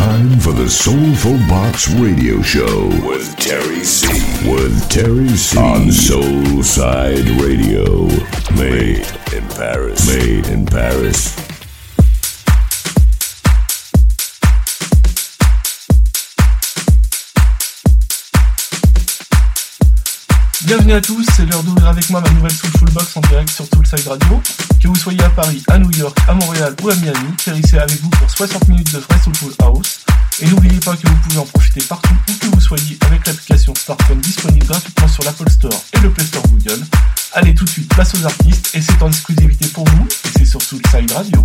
time for the Soulful Box Radio Show with Terry C. With Terry C. On Soulside Radio. Made in Paris. Made in Paris. Bienvenue à tous, c'est l'heure d'ouvrir avec moi ma nouvelle Soulful Box en direct sur Soulside Radio. Que vous soyez à Paris, à New York, à Montréal ou à Miami, C avec vous pour 60 minutes de vrai Soulful House. Et n'oubliez pas que vous pouvez en profiter partout où que vous soyez avec l'application smartphone disponible gratuitement sur l'Apple Store et le Play Store Google. Allez tout de suite, place aux artistes et c'est en exclusivité pour vous et c'est sur Soulside Radio.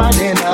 morning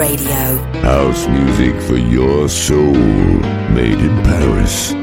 Radio. House music for your soul. Made in Paris.